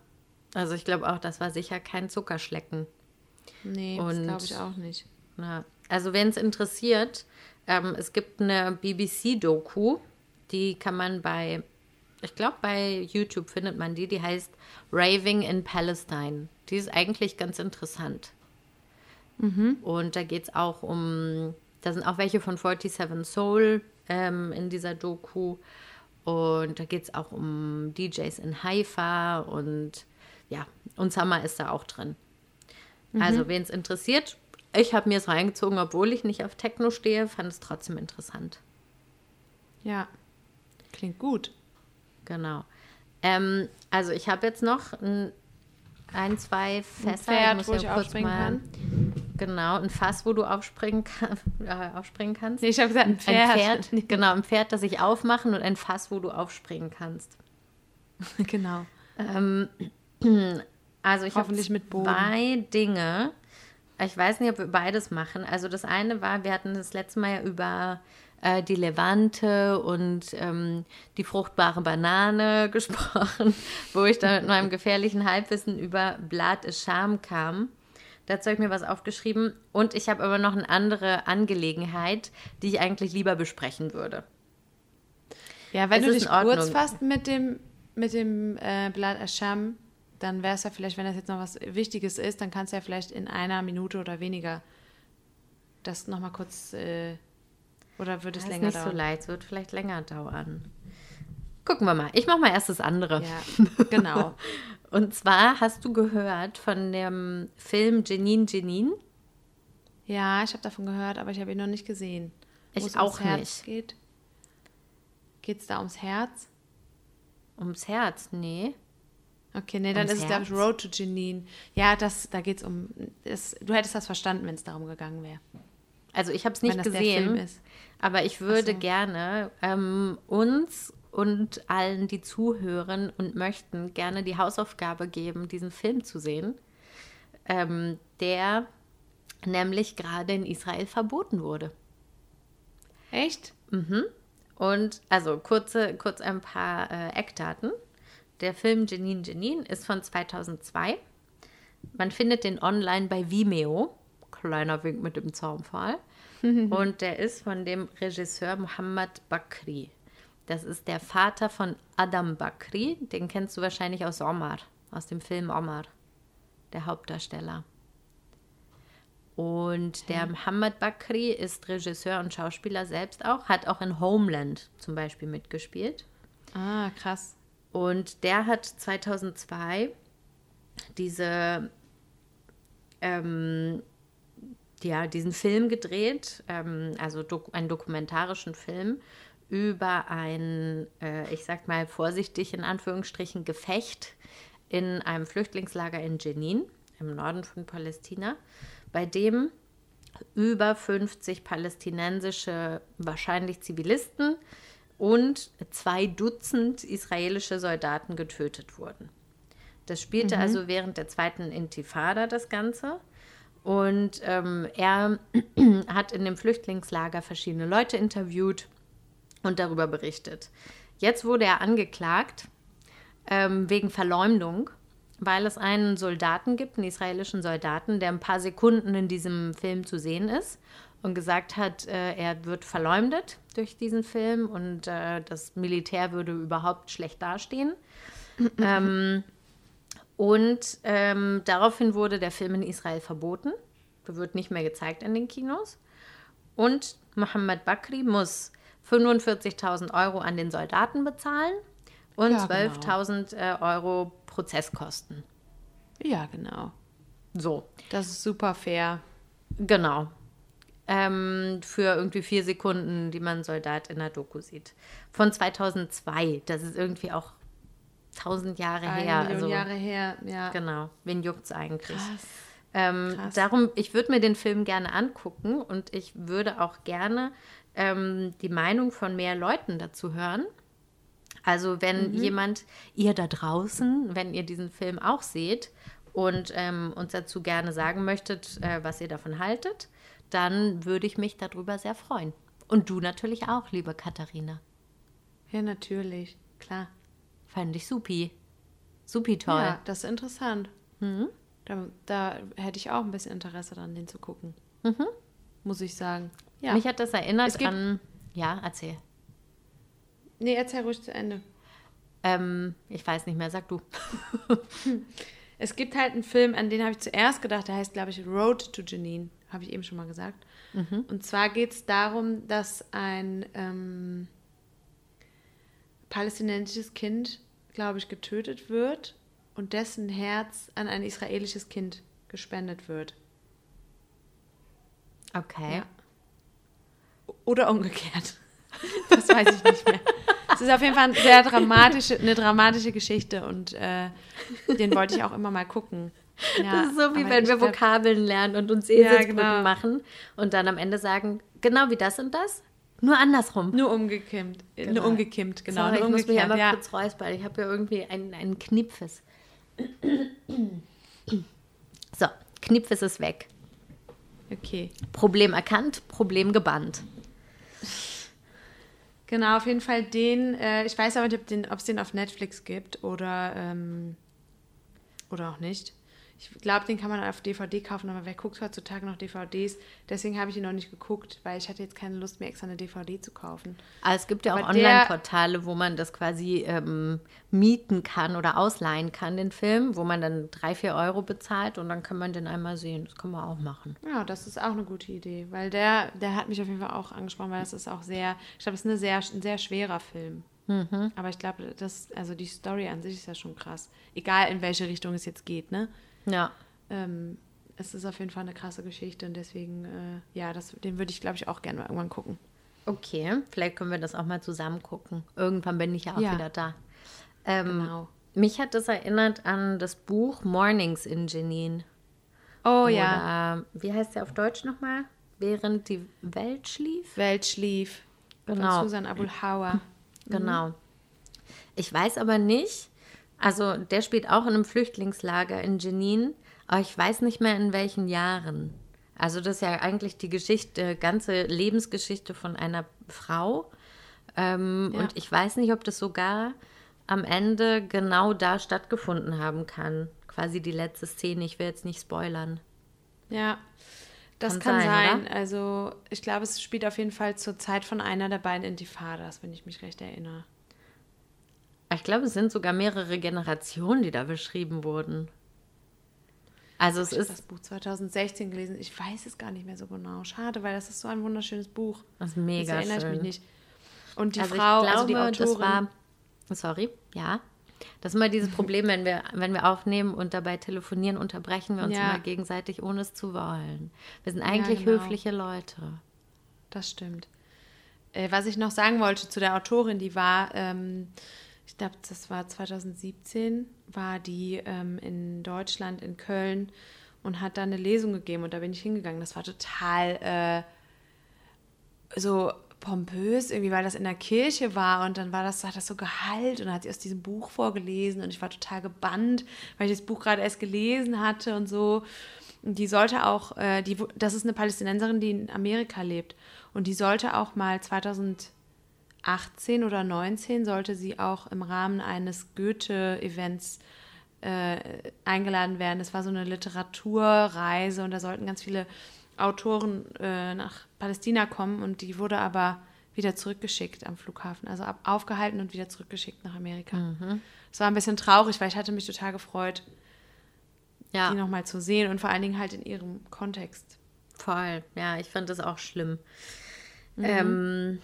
Also ich glaube auch, das war sicher kein Zuckerschlecken. Nee, das Und- glaube ich auch nicht. Ja. Also wen es interessiert, ähm, es gibt eine BBC-Doku, die kann man bei, ich glaube bei YouTube findet man die, die heißt Raving in Palestine. Die ist eigentlich ganz interessant. Und da geht es auch um, da sind auch welche von 47 Soul ähm, in dieser Doku. Und da geht es auch um DJs in Haifa und ja, und Summer ist da auch drin. Also, wen es interessiert, ich habe mir es reingezogen, obwohl ich nicht auf Techno stehe, fand es trotzdem interessant. Ja. Klingt gut. Genau. Ähm, also, ich habe jetzt noch ein, ein zwei Fässer. Pferd, muss wo ich kurz aufspringen kann. Genau, ein Fass, wo du aufspringen, kann, äh, aufspringen kannst. Nee, ich habe gesagt, ein Pferd. Ein Pferd, genau, ein Pferd, das ich aufmachen und ein Fass, wo du aufspringen kannst. genau. Ähm, also ich habe Hoffentlich mit Boden. zwei Dinge. Ich weiß nicht, ob wir beides machen. Also das eine war, wir hatten das letzte Mal ja über äh, die Levante und ähm, die fruchtbare Banane gesprochen, wo ich dann mit meinem gefährlichen Halbwissen über Blatt Scham kam. Dazu habe ich mir was aufgeschrieben. Und ich habe aber noch eine andere Angelegenheit, die ich eigentlich lieber besprechen würde. Ja, wenn Es du dich kurz fasst mit dem, mit dem äh, Blatt Ascham, dann wäre es ja vielleicht, wenn das jetzt noch was Wichtiges ist, dann kannst du ja vielleicht in einer Minute oder weniger das nochmal kurz, äh, oder würde es Das ist länger nicht so dauern? leicht, es wird vielleicht länger dauern. Gucken wir mal. Ich mache mal erst das andere. Ja, genau. Und zwar hast du gehört von dem Film Janine Janine? ja, ich habe davon gehört, aber ich habe ihn noch nicht gesehen. Ich es auch ums Herz nicht. Geht Geht es da ums Herz? Ums Herz? Nee. Okay, nee, dann Ums ist es, glaube ich, Herz? Road to Janine. Ja, das, da geht es um. Das, du hättest das verstanden, wenn es darum gegangen wäre. Also ich habe es Wenn nicht das der Film gesehen, ist. aber ich würde so. gerne ähm, uns und allen, die zuhören und möchten, gerne die Hausaufgabe geben, diesen Film zu sehen, ähm, der nämlich gerade in Israel verboten wurde. Echt? Und also kurze, kurz ein paar äh, Eckdaten. Der Film Janine Janine ist von 2002. Man findet den online bei Vimeo. Kleiner Wink mit dem Zaunpfahl. Und der ist von dem Regisseur Muhammad Bakri. Das ist der Vater von Adam Bakri. Den kennst du wahrscheinlich aus Omar, aus dem Film Omar, der Hauptdarsteller. Und der Muhammad Bakri ist Regisseur und Schauspieler selbst auch, hat auch in Homeland zum Beispiel mitgespielt. Ah, krass. Und der hat 2002 diese, ähm, ja, diesen Film gedreht, ähm, also dok einen dokumentarischen Film über ein, äh, ich sag mal vorsichtig in Anführungsstrichen, Gefecht in einem Flüchtlingslager in Jenin im Norden von Palästina, bei dem über 50 palästinensische, wahrscheinlich Zivilisten und zwei Dutzend israelische Soldaten getötet wurden. Das spielte also während der zweiten Intifada das Ganze. Und ähm, er hat in dem Flüchtlingslager verschiedene Leute interviewt und darüber berichtet. Jetzt wurde er angeklagt ähm, wegen Verleumdung, weil es einen Soldaten gibt, einen israelischen Soldaten, der ein paar Sekunden in diesem Film zu sehen ist und gesagt hat, äh, er wird verleumdet durch diesen Film und äh, das Militär würde überhaupt schlecht dastehen. ähm, und ähm, daraufhin wurde der Film in Israel verboten. Der wird nicht mehr gezeigt in den Kinos. Und Mohammed Bakri muss 45.000 Euro an den Soldaten bezahlen und Ja, genau. 12.000 äh, Euro Prozesskosten. Ja, genau. So, Das ist super fair. genau. Ähm, für irgendwie vier Sekunden, die man Soldat in der Doku sieht. Von 2002. Das ist irgendwie auch 1000 Jahre Eine her. Million also, Jahre her, ja. Genau. Wen juckt's eigentlich? Krass. Ähm, Krass. darum, ich würde mir den Film gerne angucken und ich würde auch gerne ähm, die Meinung von mehr Leuten dazu hören. Also wenn jemand, ihr da draußen, wenn ihr diesen Film auch seht und ähm, uns dazu gerne sagen möchtet, äh, was ihr davon haltet, dann würde ich mich darüber sehr freuen. Und du natürlich auch, liebe Katharina. Ja, natürlich. Klar. Fand ich supi. Supi toll. Ja, das ist interessant. Da, da hätte ich auch ein bisschen Interesse daran, den zu gucken. Muss ich sagen. Ja. Mich hat das erinnert an. Ja, erzähl. nee, erzähl ruhig zu Ende. Ähm, ich weiß nicht mehr, sag du. Es gibt halt einen Film, an den habe ich zuerst gedacht, der heißt, glaube ich, Road to Janine. Habe ich eben schon mal gesagt. Und zwar geht es darum, dass ein ähm, palästinensisches Kind, glaube ich, getötet wird und dessen Herz an ein israelisches Kind gespendet wird. Okay. Ja. Oder umgekehrt. Das weiß ich nicht mehr. Es ist auf jeden Fall eine sehr dramatische, eine dramatische Geschichte und äh, den wollte ich auch immer mal gucken. Ja, das ist so wie wenn wir glaub- Vokabeln lernen und uns Ja, Eselsbrücken genau. machen und dann am Ende sagen, genau wie das und das, nur andersrum. Nur umgekimmt. Nur umgekimmt, genau. Sorry, nur ich muss mich einmal ja. kurz räuspern. Ich habe ja irgendwie einen, einen Knipfes. So, Knipfes ist weg. Okay. Problem erkannt, Problem gebannt. Genau, auf jeden Fall den, äh, ich weiß aber nicht, ob den- es den auf Netflix gibt oder, ähm, oder auch nicht. Ich glaube, den kann man auf DVD kaufen, aber wer guckt heutzutage noch DVDs? Deswegen habe ich ihn noch nicht geguckt, weil ich hatte jetzt keine Lust mehr, extra eine DVD zu kaufen. Aber es gibt ja auch Online-Portale, wo man das quasi ähm, mieten kann oder ausleihen kann, den Film, wo man dann drei, vier Euro bezahlt und dann kann man den einmal sehen. Das kann man auch machen. Ja, das ist auch eine gute Idee, weil der, der hat mich auf jeden Fall auch angesprochen, weil das ist auch sehr, ich glaube, es ist sehr, ein sehr schwerer Film. Aber ich glaube, das, also die Story an sich ist ja schon krass. Egal in welche Richtung es jetzt geht, ne? Ja. Ähm, es ist auf jeden Fall eine krasse Geschichte und deswegen, äh, ja, das, den würde ich, glaube ich, auch gerne mal irgendwann gucken. Okay, vielleicht können wir das auch mal zusammen gucken. Irgendwann bin ich ja auch Ja. wieder da. Ähm, Genau. Mich hat das erinnert an das Buch Mornings in Janine. Oh ja, Oder, wie heißt der auf Deutsch nochmal? Während die Welt schlief? Welt schlief. Genau. Von Susan Abul Hawa. Genau. Ich weiß aber nicht, also der spielt auch in einem Flüchtlingslager in Jenin, aber ich weiß nicht mehr in welchen Jahren. Also das ist ja eigentlich die Geschichte, ganze Lebensgeschichte von einer Frau. Ähm, Ja. Und ich weiß nicht, ob das sogar am Ende genau da stattgefunden haben kann. Quasi die letzte Szene. Ich will jetzt nicht spoilern. Ja, das Kann kann, sein, sein. Also, ich glaube, es spielt auf jeden Fall zur Zeit von einer der beiden Intifadas, wenn ich mich recht erinnere. Ich glaube, es sind sogar mehrere Generationen, die da beschrieben wurden. Also es Ich habe ist das Buch 2016 gelesen. Ich weiß es gar nicht mehr so genau. Schade, weil das ist so ein wunderschönes Buch. Das ist mega das erinnere schön. ich mich nicht. Und die also Frau, ich glaube, also die Autorin, das war. Sorry, ja. Das ist immer dieses Problem, wenn wir, wenn wir aufnehmen und dabei telefonieren, unterbrechen wir uns Ja. immer gegenseitig, ohne es zu wollen. Wir sind eigentlich genau. höfliche Leute. Das stimmt. Äh, was ich noch sagen wollte zu der Autorin, die war, ähm, ich glaube, das war 2017, war die ähm, in Deutschland, in Köln und hat da eine Lesung gegeben und da bin ich hingegangen. Das war total äh, so pompös, irgendwie, weil das in der Kirche war und dann war das, hat das so Gehalt und dann hat sie aus diesem Buch vorgelesen und ich war total gebannt, weil ich das Buch gerade erst gelesen hatte und so. Und die sollte auch, äh, die, das ist eine Palästinenserin, die in Amerika lebt und die sollte auch mal 2018 oder 19 sollte sie auch im Rahmen eines Goethe-Events äh, eingeladen werden. Das war so eine Literaturreise und da sollten ganz viele Autoren äh, nach Palästina kommen und die wurde aber wieder zurückgeschickt am Flughafen. Also ab, aufgehalten und wieder zurückgeschickt nach Amerika. Es war ein bisschen traurig, weil ich hatte mich total gefreut, Ja, die nochmal zu sehen und vor allen Dingen halt in ihrem Kontext. voll. Ja, ich fand das auch schlimm. Ähm,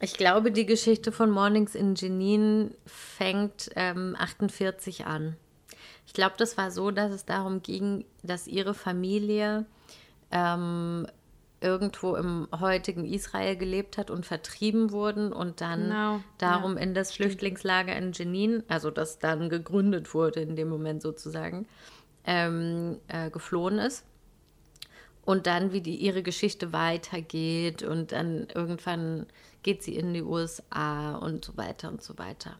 Ich glaube, die Geschichte von Mornings in Jenin fängt ähm, 48 an. Ich glaube, das war so, dass es darum ging, dass ihre Familie ähm, irgendwo im heutigen Israel gelebt hat und vertrieben wurden und dann Genau, darum in das Flüchtlingslager in Jenin, also das dann gegründet wurde in dem Moment sozusagen, ähm, äh, geflohen ist. Und dann, wie die, ihre Geschichte weitergeht und dann irgendwann geht sie in die USA und so weiter und so weiter.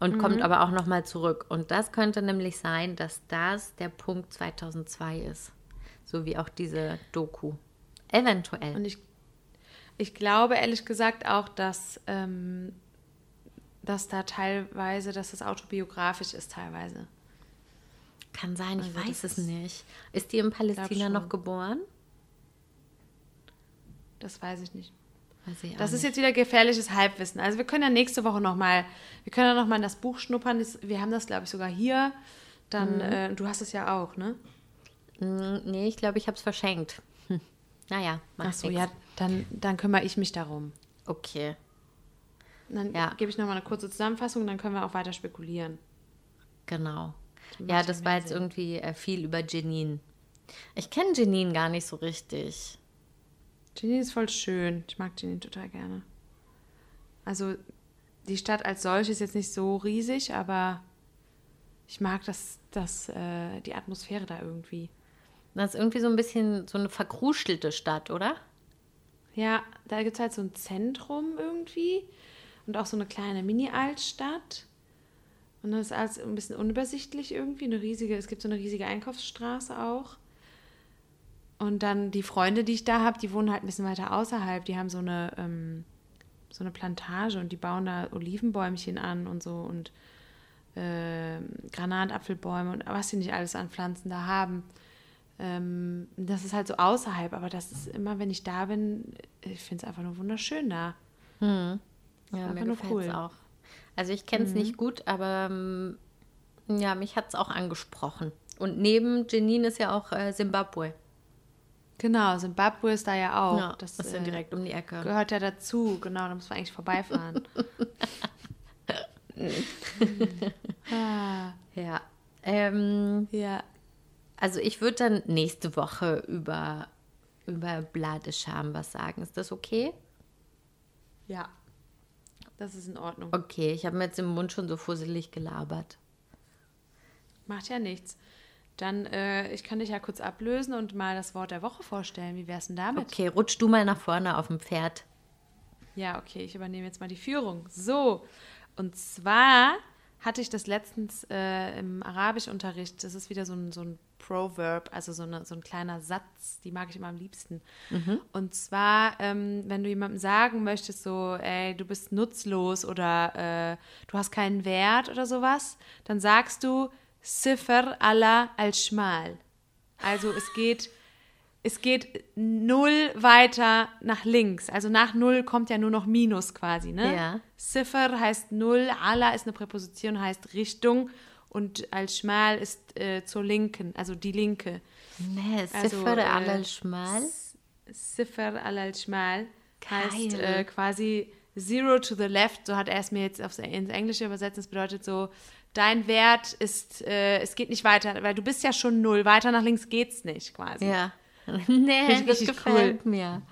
Und kommt aber auch nochmal zurück. Und das könnte nämlich sein, dass das der Punkt 2002 ist. So wie auch diese Doku. Eventuell. Und ich, ich glaube ehrlich gesagt auch, dass, ähm, dass da teilweise, dass das autobiografisch ist teilweise. Kann sein, ich Also weiß es nicht. Ist die in Palästina noch geboren? Das weiß ich nicht. Das ist jetzt wieder gefährliches Halbwissen. Also wir können ja nächste Woche nochmal, wir können ja nochmal in das Buch schnuppern. Das- Wir haben das, glaube ich, sogar hier. Dann, äh, du hast es ja auch, ne? Mm, Nee, ich glaube, ich habe es verschenkt. Hm. Naja, macht Ach so, nix. ja, dann, dann kümmere ich mich darum. Okay. Dann Ja. gebe ich nochmal eine kurze Zusammenfassung, dann können wir auch weiter spekulieren. Genau. macht Ja, das war jetzt Sinn. irgendwie äh, viel über Jenin. Ich kenne Jenin gar nicht so richtig. Jenin ist voll schön. Ich mag Jenin total gerne. Also die Stadt als solche ist jetzt nicht so riesig, aber ich mag das, das, äh, die Atmosphäre da irgendwie. Das ist irgendwie so ein bisschen so eine verkruschelte Stadt, oder? Ja, da gibt es halt so ein Zentrum irgendwie und auch so eine kleine Mini-Altstadt. Und das ist alles ein bisschen unübersichtlich irgendwie. Eine riesige, es gibt so eine riesige Einkaufsstraße auch. Und dann die Freunde, die ich da habe, die wohnen halt ein bisschen weiter außerhalb. Die haben so eine, ähm, so eine Plantage und die bauen da Olivenbäumchen an und so und ähm, Granatapfelbäume und was sie nicht alles an Pflanzen da haben. Ähm, das ist halt so außerhalb, aber das ist immer, wenn ich da bin, ich finde es einfach nur wunderschön da. Ja, einfach mir gefällt es cool. auch. Also ich kenne es nicht gut, aber ähm, ja, mich hat es auch angesprochen. Und neben Jenin ist ja auch äh, Simbabwe. Genau, Simbabwe ist da ja auch. ja, das ist ja äh, direkt um die Ecke. Gehört ja dazu, genau, da muss man eigentlich vorbeifahren. ah, Ja. Ähm, ja, also ich würde dann nächste Woche über, über Bladescham was sagen. Ist das okay? ja. Das ist in Ordnung. Okay, ich habe mir jetzt im Mund schon so fusselig gelabert. Macht ja nichts. Dann, äh, ich kann dich ja kurz ablösen und mal das Wort der Woche vorstellen. Wie wär's denn damit? Okay, rutsch du mal nach vorne auf dem Pferd. Ja, okay, ich übernehme jetzt mal die Führung. So, und zwar hatte ich das letztens äh, im Arabischunterricht. Das ist wieder so ein, so ein Proverb, also so, eine, so ein kleiner Satz, die mag ich immer am liebsten. Und zwar, ähm, wenn du jemandem sagen möchtest, so, ey, du bist nutzlos oder äh, du hast keinen Wert oder sowas, dann sagst du Sifr ala al-Schmal. Also es geht es geht null weiter nach links. Also nach null kommt ja nur noch Minus quasi, ne? Ja. Ziffer heißt null, ala ist eine Präposition, heißt Richtung und al-Schmal ist äh, zur Linken, also die Linke. Nee, Also, Siffer äh, al schmal. Ziffer al-Schmal heißt äh, quasi Zero to the left, so hat er es mir jetzt aufs, ins Englische übersetzt. Das bedeutet so, dein Wert ist, äh, es geht nicht weiter, weil du bist ja schon null, weiter nach links geht's nicht quasi. Ja. nee, ich das richtig gefällt mir.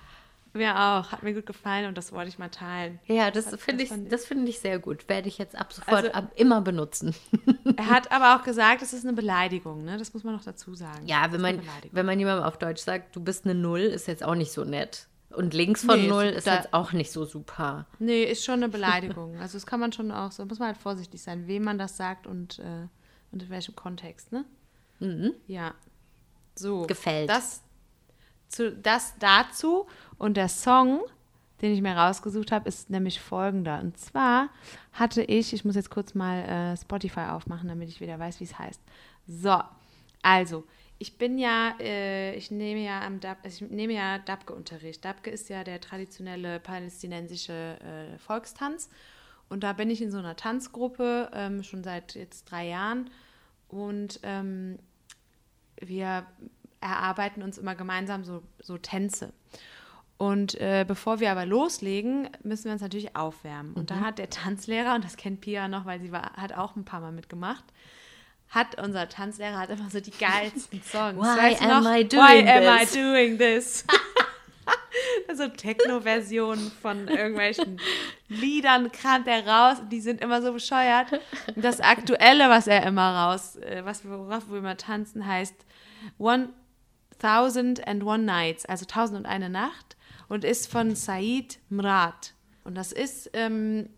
Mir auch, hat mir gut gefallen und das wollte ich mal teilen. Ja, das finde ich, das finde ich sehr gut. Werde ich jetzt ab sofort Also- ab, immer benutzen. Er hat aber auch gesagt, es ist eine Beleidigung, ne? Das muss man noch dazu sagen. Ja, wenn man, wenn man jemandem auf Deutsch sagt, du bist eine Null, ist jetzt auch nicht so nett. Und links von Nee, Null ist- ist jetzt auch nicht so super. Nee, ist schon eine Beleidigung. Also das kann man schon auch so, muss man halt vorsichtig sein, wem man das sagt und, äh, und in welchem Kontext, ne? Ja. So. Gefällt. Das, zu, das dazu und der Song, den ich mir rausgesucht habe, ist nämlich folgender. Und zwar hatte ich, ich muss jetzt kurz mal äh, Spotify aufmachen, damit ich wieder weiß, wie es heißt. So, also, ich bin ja, äh, ich nehme ja am Dab, also ich nehme ja Dabke-Unterricht. Dabke ist ja der traditionelle palästinensische äh, Volkstanz. Und da bin ich in so einer Tanzgruppe ähm, schon seit jetzt drei Jahren. Und ähm, wir erarbeiten uns immer gemeinsam so, so Tänze. Und äh, bevor wir aber loslegen, müssen wir uns natürlich aufwärmen. Und Mhm. da hat der Tanzlehrer, und das kennt Pia noch, weil sie war, hat auch ein paar Mal mitgemacht, hat unser Tanzlehrer hat immer so die geilsten Songs. Why Weißt du am noch? I Why doing am this? I doing this? so Techno-Versionen von irgendwelchen Liedern kramt er raus und die sind immer so bescheuert. Und das Aktuelle, was er immer raus, äh, was wir, worauf wir immer tanzen, heißt One Thousand and One Nights, also Tausend und eine Nacht und ist von Said Mrad. Und das ist ähm,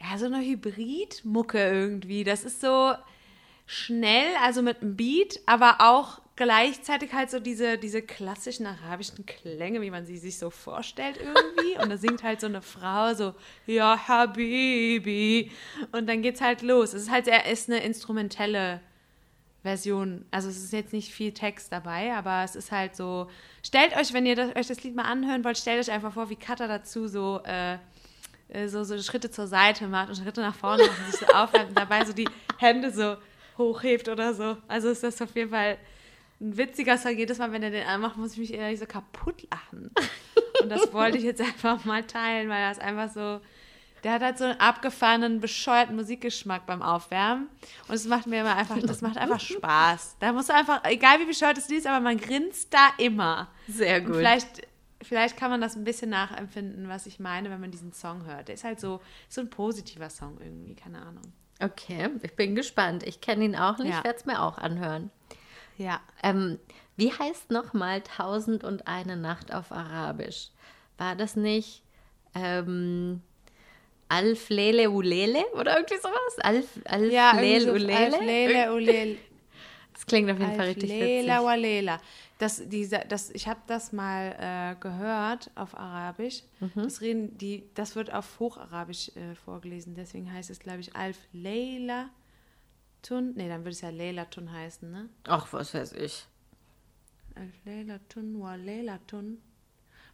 ja so eine Hybrid-Mucke irgendwie. Das ist so schnell, also mit einem Beat, aber auch gleichzeitig halt so diese, diese klassischen arabischen Klänge, wie man sie sich so vorstellt irgendwie. Und da singt halt so eine Frau so, ja, Habibi. Und dann geht's halt los. Es ist halt, er ist eine instrumentelle Version. Also es ist jetzt nicht viel Text dabei, aber es ist halt so. Stellt euch, wenn ihr das, euch das Lied mal anhören wollt, stellt euch einfach vor, wie Katha dazu so, äh, äh, so, so Schritte zur Seite macht und Schritte nach vorne macht und sich so aufwärmt und dabei so die Hände so hochhebt oder so. Also ist das auf jeden Fall ein witziger Song. Jedes Mal, wenn er den anmacht, muss ich mich ehrlich so kaputt lachen. Und das wollte ich jetzt einfach mal teilen, weil das einfach so. Der hat halt so einen abgefahrenen, bescheuerten Musikgeschmack beim Aufwärmen. Und es macht mir immer einfach, das macht einfach Spaß. Da musst du einfach, egal wie bescheuert das Lied ist, aber man grinst da immer. Sehr Und gut. vielleicht, vielleicht kann man das ein bisschen nachempfinden, was ich meine, wenn man diesen Song hört. Der ist halt so, so ein positiver Song irgendwie, keine Ahnung. Okay, ich bin gespannt. Ich kenne ihn auch nicht, Ja. werde es mir auch anhören. Ja. Ähm, wie heißt nochmal Tausend und eine Nacht auf Arabisch? War das nicht ähm, Alf Lele Ulele oder irgendwie sowas? Alf, Alf Ja, Ulele? Alf Lele Ulele. Das klingt auf jeden Fall richtig witzig. Walela. Das, diese, das, ich habe das mal äh, gehört auf Arabisch. Mhm. Das, reden die, das wird auf Hocharabisch äh, vorgelesen. Deswegen heißt es, glaube ich, Alf Leila Tun. Nee, dann würde es ja Leila Tun heißen, ne? Ach, was weiß ich. Alf Leila Tun wa Leila Tun.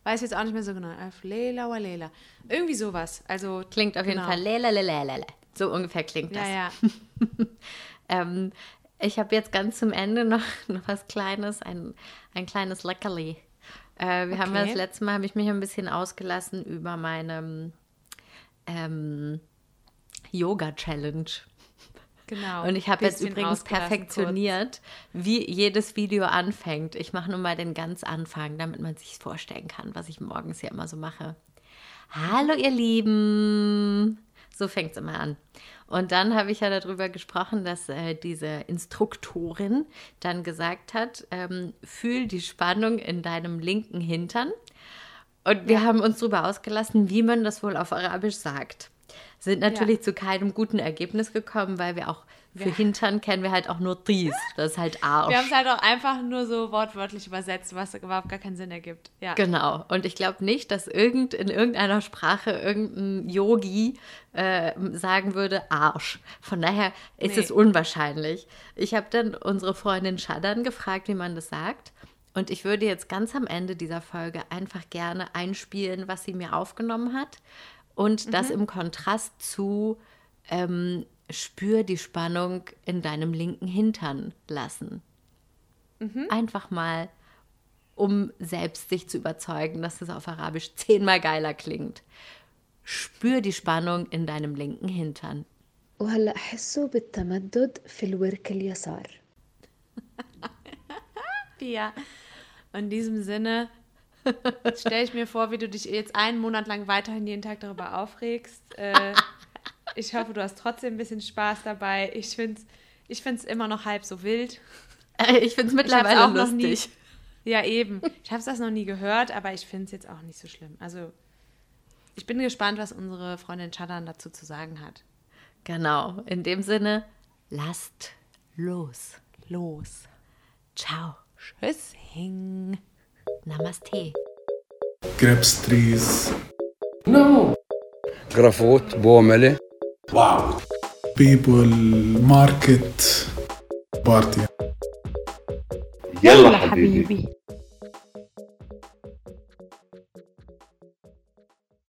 Weiß jetzt auch nicht mehr so genau. Alf Leila wa Leila. Irgendwie sowas. Also Klingt auf jeden genau. Fall Lele Lele Lele. So ungefähr klingt das. Ja, ja. Ähm, ich habe jetzt ganz zum Ende noch, noch was Kleines, ein, ein kleines Leckerli. Äh, wir haben Okay. das letzte Mal, habe ich mich ein bisschen ausgelassen über meine ähm, Yoga-Challenge. Genau. Und ich habe jetzt übrigens perfektioniert, wie jedes Video anfängt. Ich mache nur mal den ganz Anfang, damit man sich vorstellen kann, was ich morgens ja immer so mache. Hallo ihr Lieben. So fängt es immer an. Und dann habe ich ja darüber gesprochen, dass äh, diese Instruktorin dann gesagt hat, ähm, fühl die Spannung in deinem linken Hintern. Und wir haben uns darüber ausgelassen, wie man das wohl auf Arabisch sagt. Sind natürlich zu keinem guten Ergebnis gekommen, weil wir auch für Hintern kennen wir halt auch nur dies. Das ist halt Arsch. Wir haben es halt auch einfach nur so wortwörtlich übersetzt, was überhaupt gar keinen Sinn ergibt. Ja. Genau. Und ich glaube nicht, dass irgend, in irgendeiner Sprache irgendein Yogi äh, sagen würde Arsch. Von daher ist Nee. es unwahrscheinlich. Ich habe dann unsere Freundin Shadan gefragt, wie man das sagt. Und ich würde jetzt ganz am Ende dieser Folge einfach gerne einspielen, was sie mir aufgenommen hat. Und das im Kontrast zu ähm, spür die Spannung in deinem linken Hintern lassen. Einfach mal um selbst sich zu überzeugen, dass es auf Arabisch zehnmal geiler klingt. Spür die Spannung in deinem linken Hintern. وهلأ حسوا بالتمدد في الورك اليسار Pia. In diesem Sinne stelle ich mir vor, wie du dich jetzt einen Monat lang weiterhin jeden Tag darüber aufregst. Äh, ich hoffe, du hast trotzdem ein bisschen Spaß dabei. Ich finde es ich find's immer noch halb so wild. Äh, Ich finde es Ich hab's mittlerweile auch noch lustig. nie. Ja, eben. Ich habe das noch nie gehört, aber ich finde es jetzt auch nicht so schlimm. Also, ich bin gespannt, was unsere Freundin Chadan dazu zu sagen hat. Genau. In dem Sinne, lasst los. Los. Ciao. Tschüssing. Namaste. grapes trees, No. جرافوت بومله واو بيبل ماركت بارتي يلا, حبيبي, حبيبي.